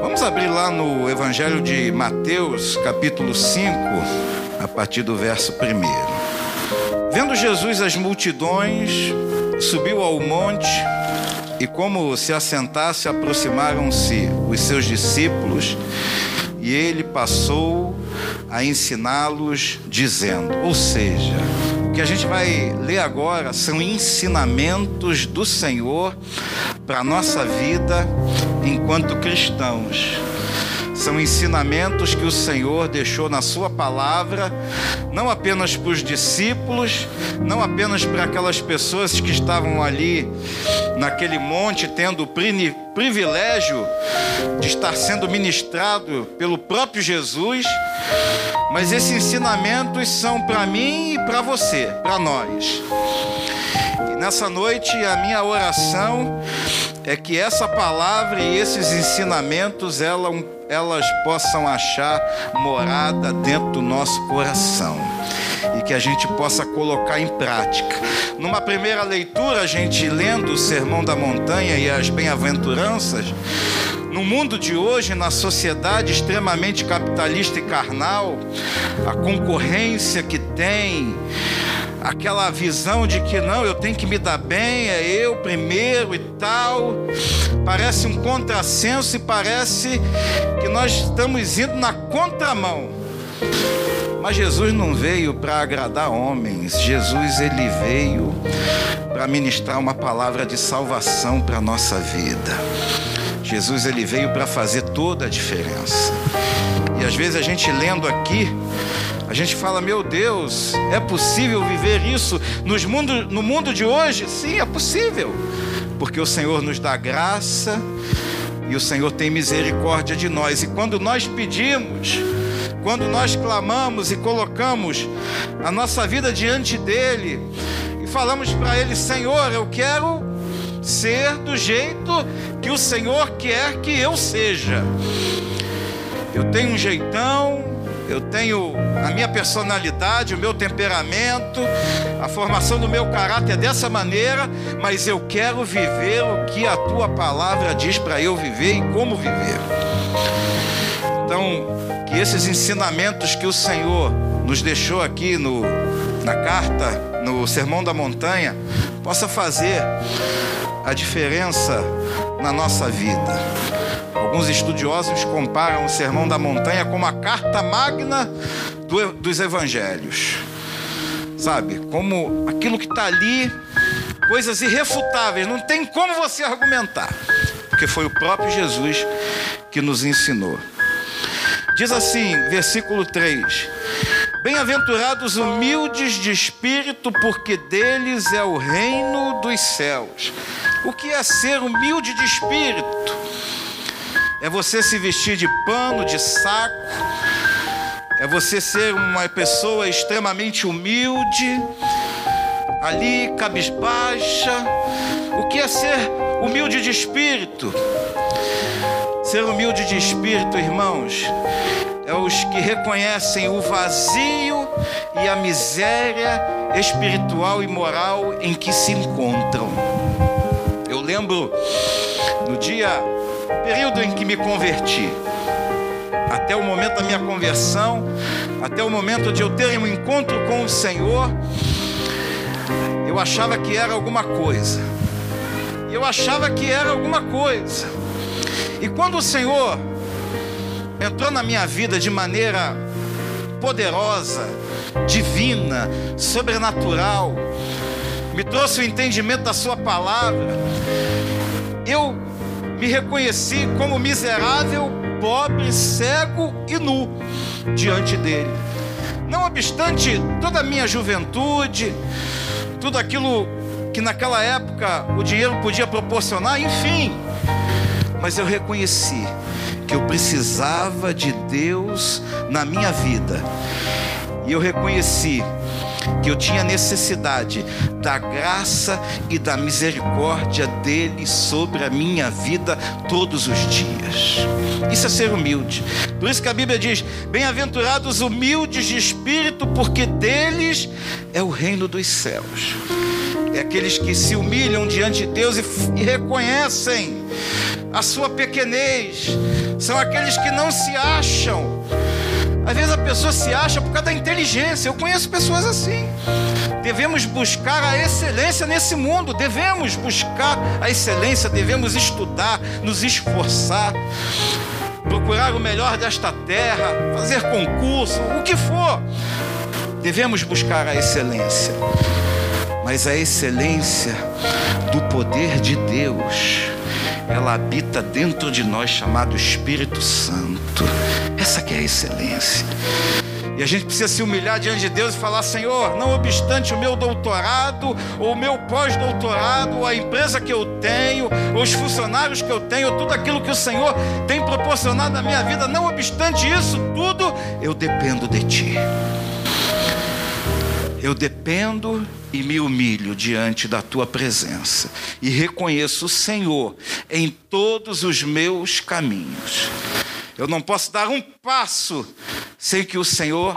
Vamos abrir lá no Evangelho de Mateus, capítulo 5, a partir do verso 1. Vendo Jesus as multidões, subiu ao monte e, como se assentasse, aproximaram-se os seus discípulos e ele passou a ensiná-los, dizendo: Ou seja, que a gente vai ler agora são ensinamentos do Senhor para a nossa vida enquanto cristãos. São ensinamentos que o Senhor deixou na Sua palavra, não apenas para os discípulos, não apenas para aquelas pessoas que estavam ali naquele monte, tendo o privilégio de estar sendo ministrado pelo próprio Jesus, mas esses ensinamentos são para mim e para você, para nós. E nessa noite a minha oração é que essa palavra e esses ensinamentos elas possam achar morada dentro do nosso coração e que a gente possa colocar em prática. Numa primeira leitura, a gente lendo o Sermão da Montanha e as bem-aventuranças, no mundo de hoje, na sociedade extremamente capitalista e carnal, a concorrência que tem, aquela visão de que não, eu tenho que me dar bem, é eu primeiro e tal. Parece um contrassenso e parece que nós estamos indo na contramão. Mas Jesus não veio para agradar homens. Jesus ele veio para ministrar uma palavra de salvação para nossa vida. Jesus ele veio para fazer toda a diferença. E às vezes a gente lendo aqui, a gente fala, meu Deus, é possível viver isso nos mundo, no mundo de hoje? Sim, é possível. Porque o Senhor nos dá graça e o Senhor tem misericórdia de nós. E quando nós pedimos, quando nós clamamos e colocamos a nossa vida diante dele e falamos para ele: Senhor, eu quero ser do jeito que o Senhor quer que eu seja. Eu tenho um jeitão, eu tenho a minha personalidade, o meu temperamento, a formação do meu caráter é dessa maneira, mas eu quero viver o que a tua palavra diz para eu viver e como viver. Então, que esses ensinamentos que o Senhor nos deixou aqui no, na carta, no Sermão da Montanha, possa fazer a diferença na nossa vida. Alguns estudiosos comparam o Sermão da Montanha como a carta magna do, dos evangelhos. Sabe? Como aquilo que está ali, coisas irrefutáveis, não tem como você argumentar, porque foi o próprio Jesus que nos ensinou. Diz assim, versículo 3: Bem-aventurados humildes de espírito, porque deles é o reino dos céus. O que é ser humilde de espírito? É você se vestir de pano, de saco, é você ser uma pessoa extremamente humilde, ali cabisbaixa. O que é ser humilde de espírito? Ser humilde de espírito, irmãos, é os que reconhecem o vazio e a miséria espiritual e moral em que se encontram. Lembro no dia, período em que me converti, até o momento da minha conversão, até o momento de eu ter um encontro com o Senhor, eu achava que era alguma coisa. Eu achava que era alguma coisa. E quando o Senhor entrou na minha vida de maneira poderosa, divina, sobrenatural, me trouxe o entendimento da Sua palavra, eu me reconheci como miserável, pobre, cego e nu diante dele. Não obstante toda a minha juventude, tudo aquilo que naquela época o dinheiro podia proporcionar, enfim, mas eu reconheci que eu precisava de Deus na minha vida. E eu reconheci que eu tinha necessidade da graça e da misericórdia dele sobre a minha vida todos os dias. Isso é ser humilde. Por isso que a Bíblia diz: Bem-aventurados humildes de espírito, porque deles é o reino dos céus. É aqueles que se humilham diante de Deus e, e reconhecem a sua pequenez, são aqueles que não se acham. Às vezes a pessoa se acha por causa da inteligência. Eu conheço pessoas assim. Devemos buscar a excelência nesse mundo, devemos buscar a excelência, devemos estudar, nos esforçar, procurar o melhor desta terra, fazer concurso, o que for. Devemos buscar a excelência, mas a excelência do poder de Deus ela habita dentro de nós, chamado Espírito Santo. Essa que é a excelência. E a gente precisa se humilhar diante de Deus e falar: Senhor, não obstante o meu doutorado, ou o meu pós-doutorado, ou a empresa que eu tenho, os funcionários que eu tenho, tudo aquilo que o Senhor tem proporcionado na minha vida, não obstante isso tudo, eu dependo de Ti. Eu dependo e me humilho diante da tua presença e reconheço o Senhor em todos os meus caminhos. Eu não posso dar um passo sem que o Senhor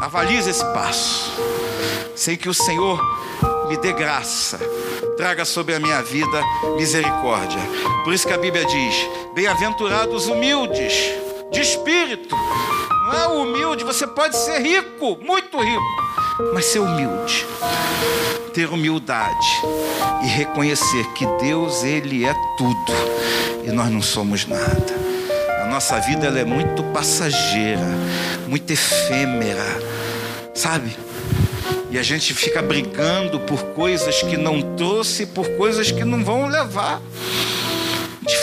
avalize esse passo, sem que o Senhor me dê graça, traga sobre a minha vida misericórdia. Por isso que a Bíblia diz: Bem-aventurados humildes de espírito. Não é humilde, você pode ser rico, muito rico mas ser humilde, ter humildade e reconhecer que Deus ele é tudo e nós não somos nada. A nossa vida ela é muito passageira, muito efêmera, sabe? E a gente fica brigando por coisas que não trouxe, por coisas que não vão levar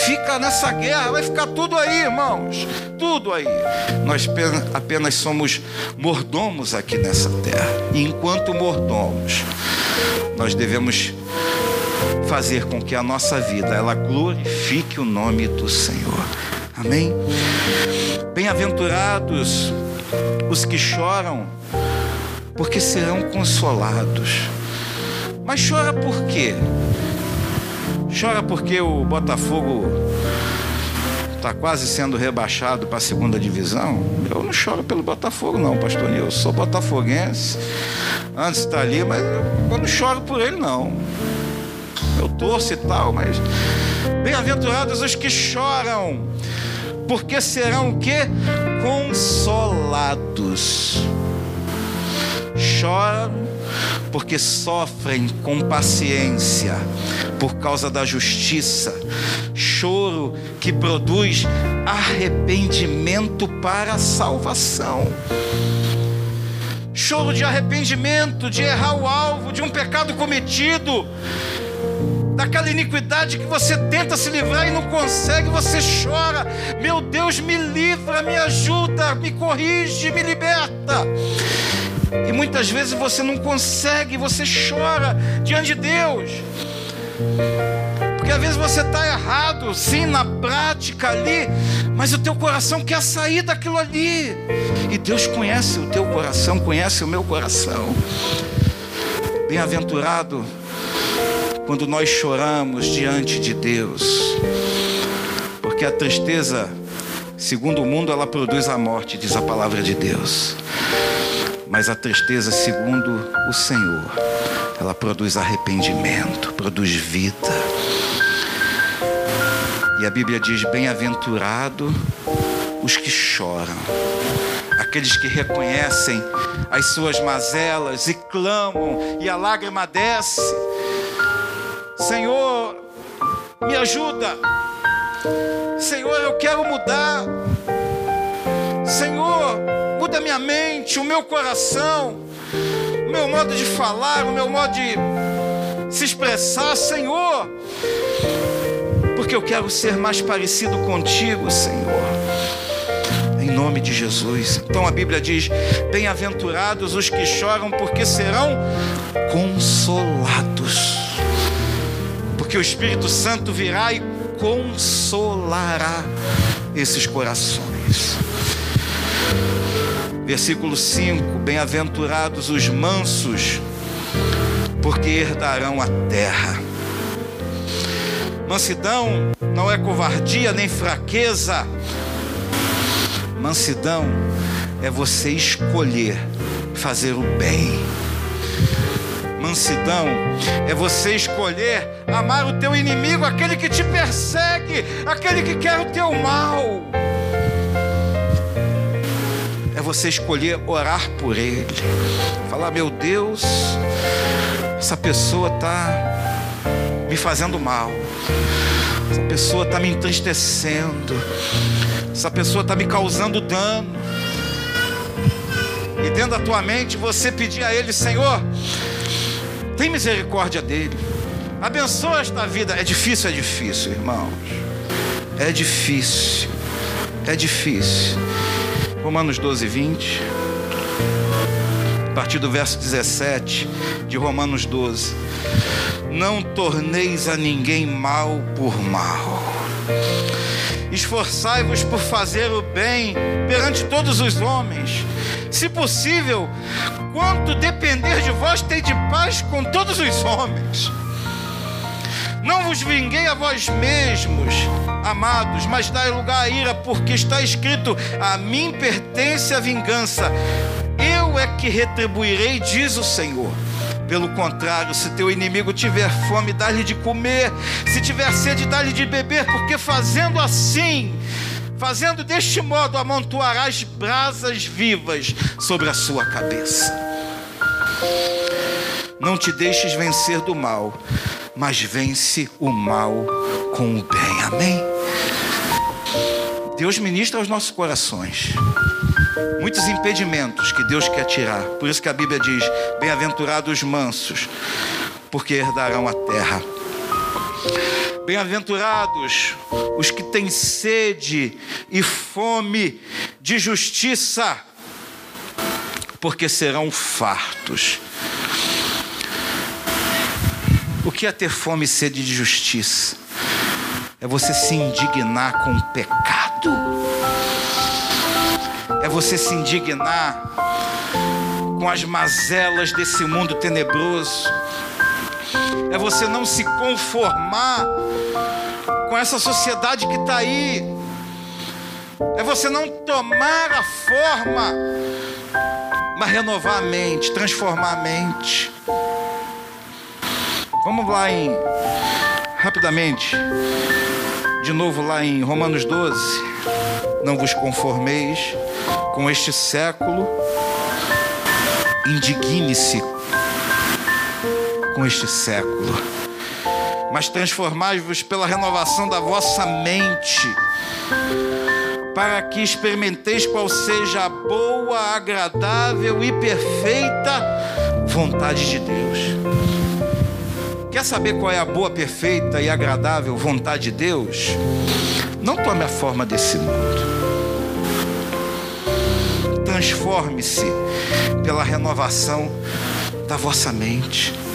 fica nessa guerra, vai ficar tudo aí, irmãos, tudo aí. Nós apenas somos mordomos aqui nessa terra. E enquanto mordomos, nós devemos fazer com que a nossa vida ela glorifique o nome do Senhor. Amém. Bem-aventurados os que choram, porque serão consolados. Mas chora por quê? Chora porque o Botafogo está quase sendo rebaixado para a segunda divisão. Eu não choro pelo Botafogo, não, pastor Eu sou botafoguense. Antes está ali, mas eu não choro por ele, não. Eu torço e tal, mas. Bem-aventurados os que choram, porque serão o quê? Consolados. Choram porque sofrem com paciência por causa da justiça, choro que produz arrependimento para a salvação. Choro de arrependimento, de errar o alvo, de um pecado cometido, daquela iniquidade que você tenta se livrar e não consegue, você chora. Meu Deus, me livra, me ajuda, me corrige, me liberta. E muitas vezes você não consegue, você chora diante de Deus. Porque às vezes você está errado, sim, na prática ali, mas o teu coração quer sair daquilo ali. E Deus conhece o teu coração, conhece o meu coração. Bem-aventurado quando nós choramos diante de Deus, porque a tristeza, segundo o mundo, ela produz a morte, diz a palavra de Deus. Mas a tristeza, segundo o Senhor, ela produz arrependimento, produz vida. E a Bíblia diz: Bem-aventurado os que choram, aqueles que reconhecem as suas mazelas e clamam, e a lágrima desce. Senhor, me ajuda. Senhor, eu quero mudar. Senhor, muda minha mente, o meu coração, o meu modo de falar, o meu modo de se expressar, Senhor, porque eu quero ser mais parecido contigo, Senhor. Em nome de Jesus. Então a Bíblia diz: Bem-aventurados os que choram, porque serão consolados. Porque o Espírito Santo virá e consolará esses corações. Versículo 5: Bem-aventurados os mansos, porque herdarão a terra. Mansidão não é covardia nem fraqueza. Mansidão é você escolher fazer o bem. Mansidão é você escolher amar o teu inimigo, aquele que te persegue, aquele que quer o teu mal. É você escolher orar por ele. Falar, meu Deus, essa pessoa está me fazendo mal. Essa pessoa está me entristecendo. Essa pessoa está me causando dano. E dentro da tua mente você pedir a Ele, Senhor, tem misericórdia dele. Abençoa esta vida. É difícil, é difícil, irmãos. É difícil. É difícil. Romanos 12, 20. A partir do verso 17 de Romanos 12. Não torneis a ninguém mal por mal. Esforçai-vos por fazer o bem perante todos os homens. Se possível, quanto depender de vós, tem de paz com todos os homens. Não vos vinguei a vós mesmos, amados, mas dai lugar à ira, porque está escrito: A mim pertence a vingança, eu é que retribuirei, diz o Senhor. Pelo contrário, se teu inimigo tiver fome, dá-lhe de comer, se tiver sede, dá-lhe de beber, porque fazendo assim, fazendo deste modo, amontoarás brasas vivas sobre a sua cabeça. Não te deixes vencer do mal, mas vence o mal com o bem. Amém? Deus ministra aos nossos corações muitos impedimentos que Deus quer tirar. Por isso que a Bíblia diz: Bem-aventurados os mansos, porque herdarão a terra. Bem-aventurados os que têm sede e fome de justiça, porque serão fartos. O que é ter fome e sede de justiça? É você se indignar com o pecado. É você se indignar com as mazelas desse mundo tenebroso. É você não se conformar com essa sociedade que está aí. É você não tomar a forma, mas renovar a mente, transformar a mente. Vamos lá em rapidamente, de novo lá em Romanos 12. Não vos conformeis com este século, indigne-se com este século, mas transformai-vos pela renovação da vossa mente, para que experimenteis qual seja a boa, agradável e perfeita vontade de Deus. Quer saber qual é a boa, perfeita e agradável vontade de Deus? Não tome a forma desse mundo. Transforme-se pela renovação da vossa mente.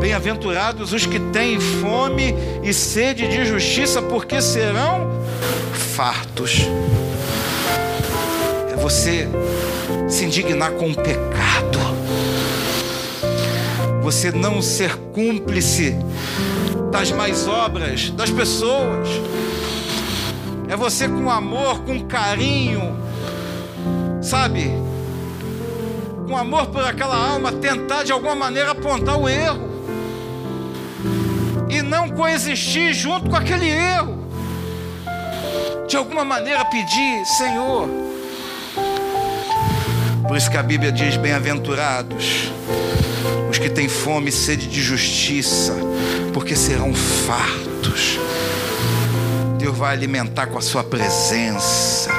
Bem-aventurados os que têm fome e sede de justiça, porque serão fartos. É você se indignar com o pecado você não ser cúmplice das mais obras das pessoas. É você com amor, com carinho, sabe? Com amor por aquela alma, tentar de alguma maneira apontar o erro e não coexistir junto com aquele erro. De alguma maneira pedir, Senhor. Por isso que a Bíblia diz: bem-aventurados os que têm fome e sede de justiça, porque serão fartos. Deus vai alimentar com a sua presença.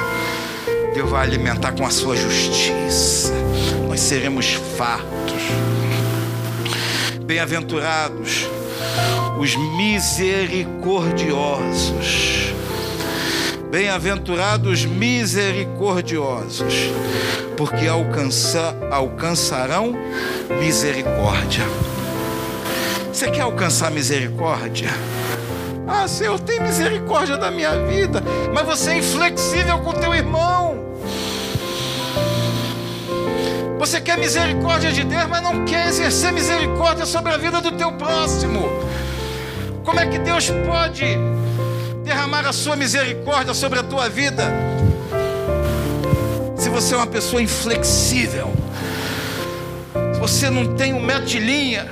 Deus vai alimentar com a sua justiça. Seremos fartos. Bem-aventurados os misericordiosos. Bem-aventurados misericordiosos, porque alcança, alcançarão misericórdia. Você quer alcançar misericórdia? Ah, Senhor, tem misericórdia da minha vida, mas você é inflexível com teu irmão. Você quer misericórdia de Deus, mas não quer exercer misericórdia sobre a vida do teu próximo. Como é que Deus pode derramar a sua misericórdia sobre a tua vida se você é uma pessoa inflexível? você não tem um metro de linha,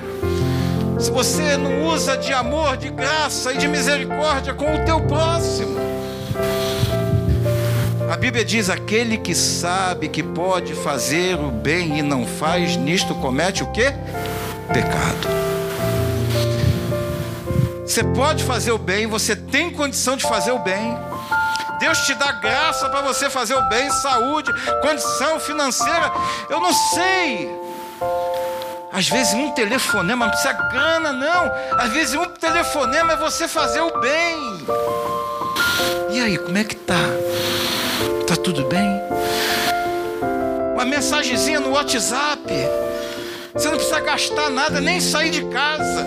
se você não usa de amor, de graça e de misericórdia com o teu próximo. A Bíblia diz: aquele que sabe que pode fazer o bem e não faz, nisto comete o que? Pecado. Você pode fazer o bem, você tem condição de fazer o bem. Deus te dá graça para você fazer o bem, saúde, condição financeira. Eu não sei. Às vezes um telefonema, não precisa grana, não. Às vezes um telefonema é você fazer o bem. E aí, como é que tá? Tudo bem? Uma mensagenzinha no WhatsApp. Você não precisa gastar nada, nem sair de casa.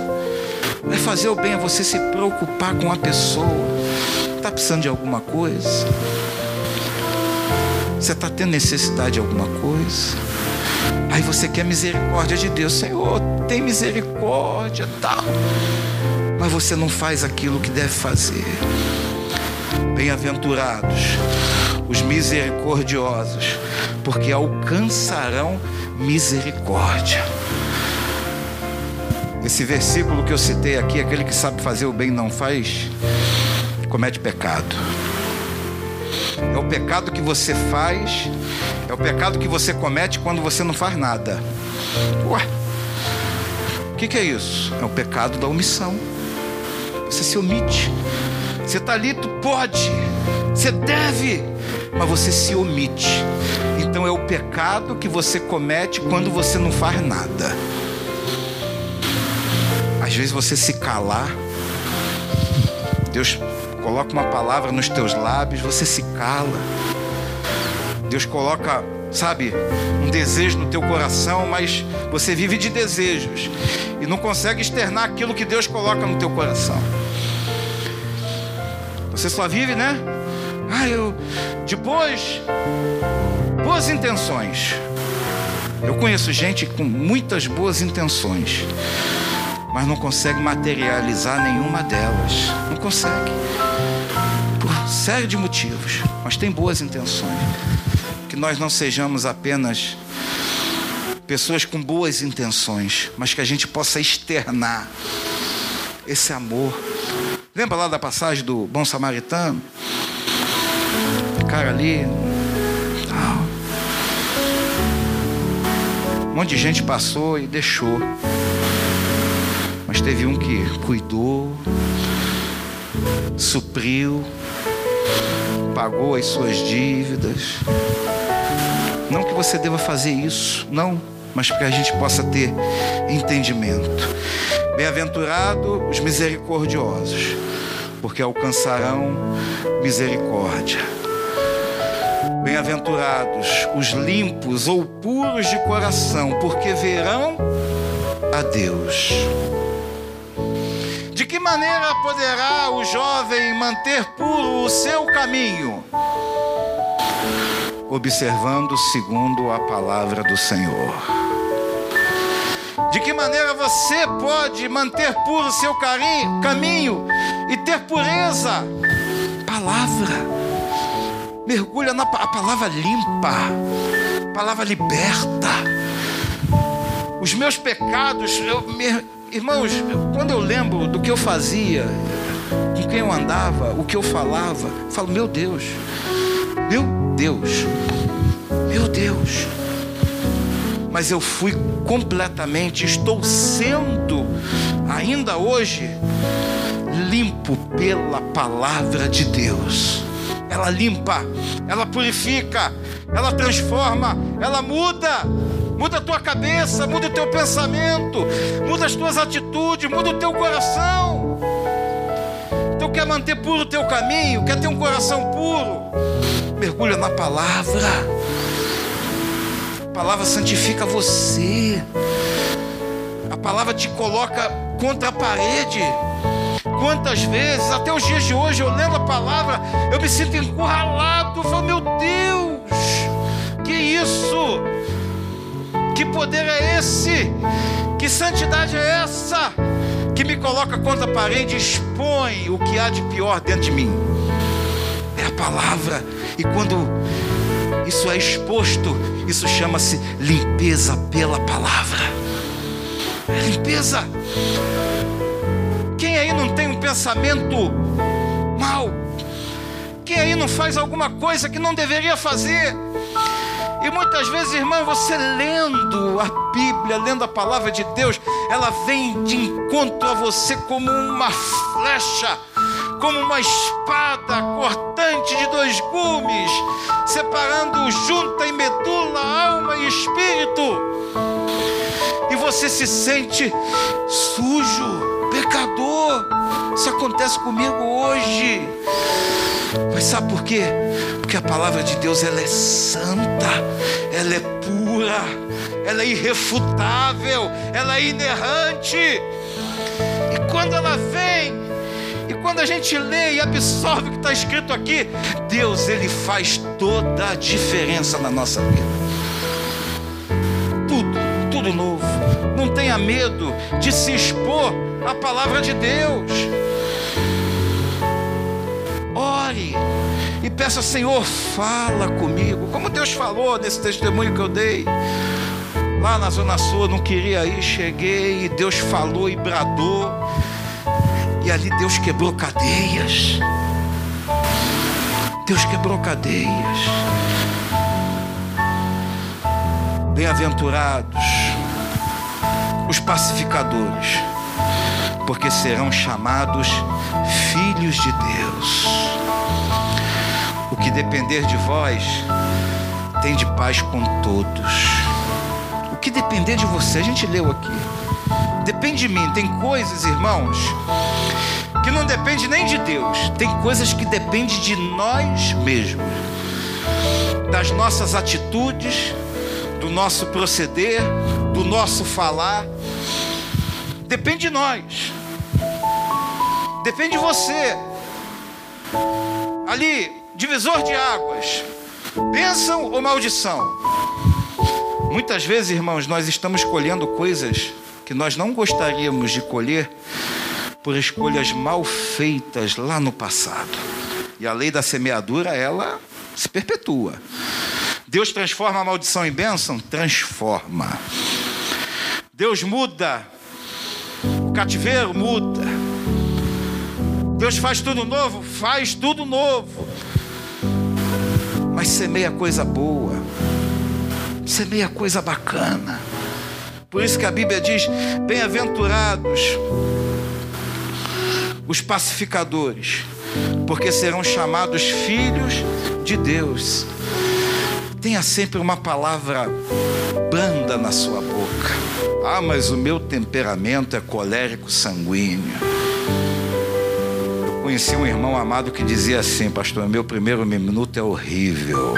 Vai fazer o bem é você se preocupar com a pessoa. Está precisando de alguma coisa? Você está tendo necessidade de alguma coisa? Aí você quer misericórdia de Deus, Senhor, tem misericórdia, tal. Mas você não faz aquilo que deve fazer. Bem-aventurados os misericordiosos, porque alcançarão misericórdia. Esse versículo que eu citei aqui, aquele que sabe fazer o bem não faz, comete pecado. É o pecado que você faz, é o pecado que você comete quando você não faz nada. Ué, o que, que é isso? É o pecado da omissão. Você se omite. Você está ali, tu pode, você deve, mas você se omite. Então é o pecado que você comete quando você não faz nada. Às vezes você se calar, Deus coloca uma palavra nos teus lábios, você se cala. Deus coloca, sabe, um desejo no teu coração, mas você vive de desejos e não consegue externar aquilo que Deus coloca no teu coração. Você só vive, né? Ah, eu depois boas intenções. Eu conheço gente com muitas boas intenções, mas não consegue materializar nenhuma delas. Não consegue. Por série de motivos, mas tem boas intenções. Que nós não sejamos apenas pessoas com boas intenções, mas que a gente possa externar esse amor. Lembra lá da passagem do bom samaritano? cara ali. Um monte de gente passou e deixou. Mas teve um que cuidou, supriu, pagou as suas dívidas. Não que você deva fazer isso, não, mas para que a gente possa ter entendimento. Bem-aventurado os misericordiosos, porque alcançarão misericórdia. Bem-aventurados os limpos ou puros de coração, porque verão a Deus. De que maneira poderá o jovem manter puro o seu caminho? Observando segundo a palavra do Senhor. De que maneira você pode manter puro o seu caminho e ter pureza? Palavra mergulha na a palavra limpa, a palavra liberta. Os meus pecados, eu, me, irmãos, quando eu lembro do que eu fazia, com quem eu andava, o que eu falava, eu falo, meu Deus, meu Deus, meu Deus. Mas eu fui completamente, estou sendo, ainda hoje, limpo pela palavra de Deus ela limpa, ela purifica, ela transforma, ela muda. Muda a tua cabeça, muda o teu pensamento, muda as tuas atitudes, muda o teu coração. Então quer manter puro o teu caminho, quer ter um coração puro, mergulha na palavra. Palavra santifica você. A palavra te coloca contra a parede. Quantas vezes, até os dias de hoje, eu lendo a palavra, eu me sinto encurralado. Eu falo, meu Deus, que isso? Que poder é esse? Que santidade é essa? Que me coloca contra a parede e expõe o que há de pior dentro de mim. É a palavra. E quando isso é exposto, isso chama-se limpeza pela palavra. É limpeza. Quem aí não tem um pensamento mal? Quem aí não faz alguma coisa que não deveria fazer? E muitas vezes, irmão, você lendo a Bíblia, lendo a palavra de Deus, ela vem de encontro a você como uma flecha, como uma espada cortante de dois gumes, separando junta e medula, alma e espírito. E você se sente sujo, pecador. Isso acontece comigo hoje. Mas sabe por quê? Porque a palavra de Deus ela é santa, ela é pura, ela é irrefutável, ela é inerrante. E quando ela vem, quando a gente lê e absorve o que está escrito aqui, Deus ele faz toda a diferença na nossa vida. Tudo, tudo novo. Não tenha medo de se expor à palavra de Deus. Ore e peça, Senhor, fala comigo. Como Deus falou nesse testemunho que eu dei. Lá na Zona Sul, não queria ir, cheguei e Deus falou e bradou. E ali Deus quebrou cadeias. Deus quebrou cadeias. Bem-aventurados os pacificadores, porque serão chamados filhos de Deus. O que depender de vós, tem de paz com todos. O que depender de você, a gente leu aqui. Depende de mim. Tem coisas, irmãos, que não depende nem de Deus. Tem coisas que dependem de nós mesmos. Das nossas atitudes, do nosso proceder, do nosso falar. Depende de nós. Depende de você. Ali, divisor de águas. Bênção ou maldição? Muitas vezes, irmãos, nós estamos colhendo coisas que nós não gostaríamos de colher por escolhas mal feitas lá no passado. E a lei da semeadura, ela se perpetua. Deus transforma a maldição em bênção? Transforma. Deus muda. O cativeiro muda. Deus faz tudo novo? Faz tudo novo. Mas semeia coisa boa. Semeia coisa bacana. Por isso que a Bíblia diz: bem-aventurados os pacificadores, porque serão chamados filhos de Deus. Tenha sempre uma palavra branda na sua boca. Ah, mas o meu temperamento é colérico sanguíneo. Eu conheci um irmão amado que dizia assim, pastor, meu primeiro minuto é horrível.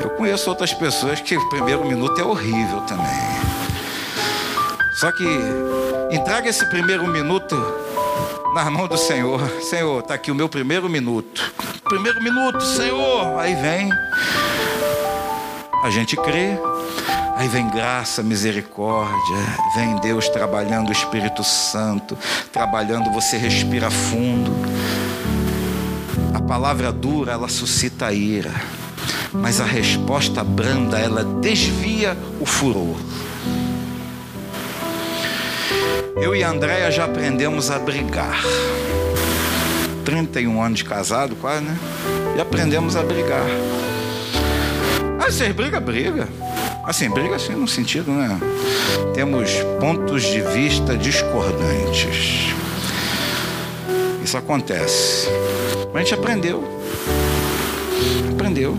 Eu conheço outras pessoas que o primeiro minuto é horrível também. Só que entrega esse primeiro minuto na mão do Senhor. Senhor, está aqui o meu primeiro minuto. Primeiro minuto, Senhor. Aí vem. A gente crê. Aí vem graça, misericórdia, vem Deus trabalhando o Espírito Santo, trabalhando, você respira fundo. A palavra dura, ela suscita ira, mas a resposta branda, ela desvia o furor. Eu e a Andréia já aprendemos a brigar. 31 anos de casado, quase, né? E aprendemos a brigar. Ah, vocês briga, briga. Assim, briga assim no sentido, né? Temos pontos de vista discordantes. Isso acontece. Mas a gente aprendeu. Aprendeu.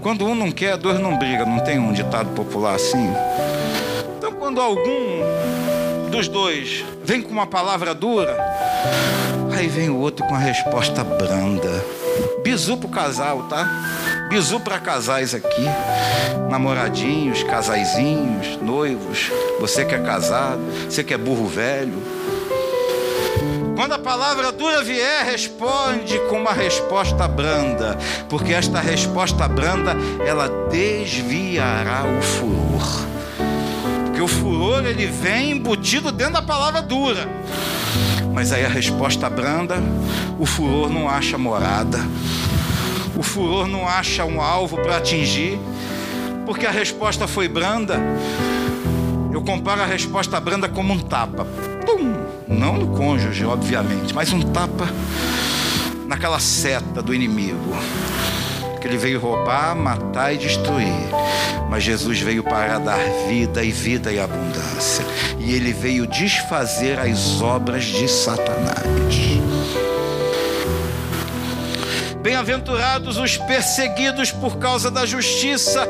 Quando um não quer, dois não briga. Não tem um ditado popular assim? Então, quando algum dos dois vem com uma palavra dura, aí vem o outro com a resposta branda. Bizu pro casal, tá? Bizu para casais aqui, namoradinhos, casaizinhos, noivos, você que é casado, você que é burro velho. Quando a palavra dura vier, responde com uma resposta branda, porque esta resposta branda, ela desviará o furor. Porque o furor ele vem embutido dentro da palavra dura. Mas aí a resposta branda, o furor não acha morada. o furor não acha um alvo para atingir, porque a resposta foi branda. Eu comparo a resposta branda como um tapa. Pum! Não no cônjuge, obviamente, mas um tapa naquela seta do inimigo. Que ele veio roubar, matar e destruir. Mas Jesus veio para dar vida e vida e abundância. E ele veio desfazer as obras de Satanás. Bem-aventurados os perseguidos por causa da justiça,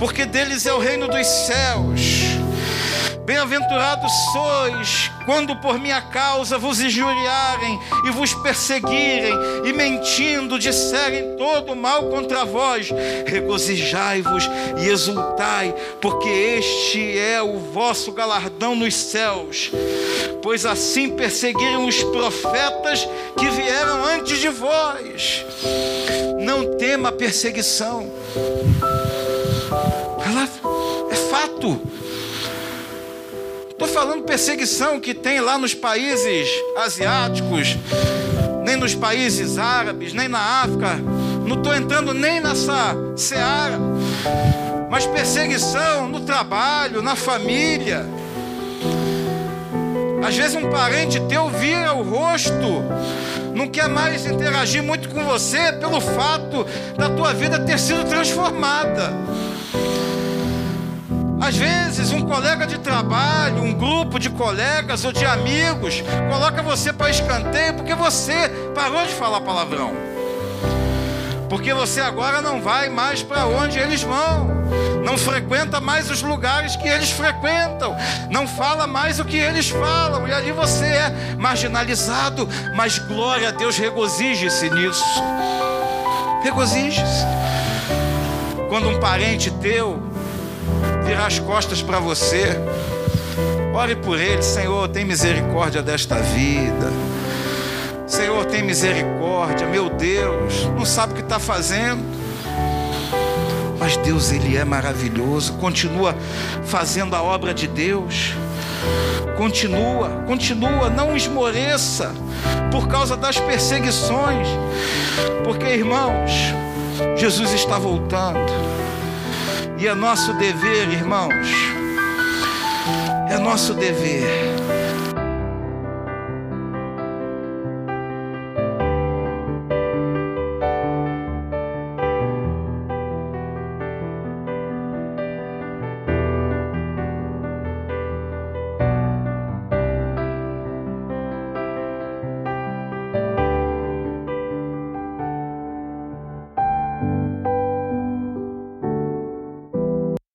porque deles é o reino dos céus. Bem-aventurados sois quando por minha causa vos injuriarem e vos perseguirem e mentindo disserem todo mal contra vós. Regozijai-vos e exultai, porque este é o vosso galardão nos céus. Pois assim perseguiram os profetas que vieram antes de vós. Não tema a perseguição. Ela é fato. Estou falando perseguição que tem lá nos países asiáticos, nem nos países árabes, nem na África. Não estou entrando nem nessa seara. Mas perseguição no trabalho, na família. Às vezes um parente teu vira o rosto, não quer mais interagir muito com você pelo fato da tua vida ter sido transformada. Às vezes, um colega de trabalho, um grupo de colegas ou de amigos coloca você para escanteio porque você parou de falar palavrão. Porque você agora não vai mais para onde eles vão, não frequenta mais os lugares que eles frequentam, não fala mais o que eles falam, e ali você é marginalizado. Mas glória a Deus, regozije-se nisso. Regozije-se. Quando um parente teu virar as costas para você, ore por ele, Senhor, tem misericórdia desta vida. Senhor, tem misericórdia, meu Deus, não sabe o que está fazendo. Mas Deus, Ele é maravilhoso, continua fazendo a obra de Deus. Continua, continua, não esmoreça por causa das perseguições, porque irmãos, Jesus está voltando, e é nosso dever, irmãos, é nosso dever